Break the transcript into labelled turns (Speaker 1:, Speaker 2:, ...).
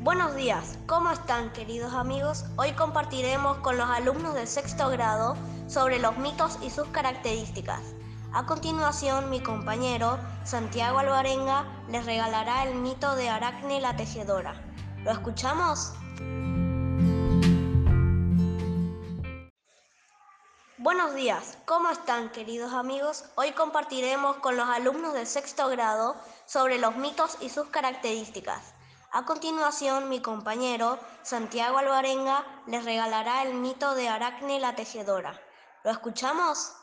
Speaker 1: Buenos días, ¿cómo están queridos amigos? Hoy compartiremos con los alumnos del sexto grado sobre los mitos y sus características. A continuación, mi compañero Santiago Alvarenga les regalará el mito de Aracne la tejedora. ¿Lo escuchamos? Buenos días, ¿cómo están queridos amigos? Hoy compartiremos con los alumnos del sexto grado sobre los mitos y sus características. A continuación, mi compañero Santiago Alvarenga les regalará el mito de Aracne la tejedora. ¿Lo escuchamos?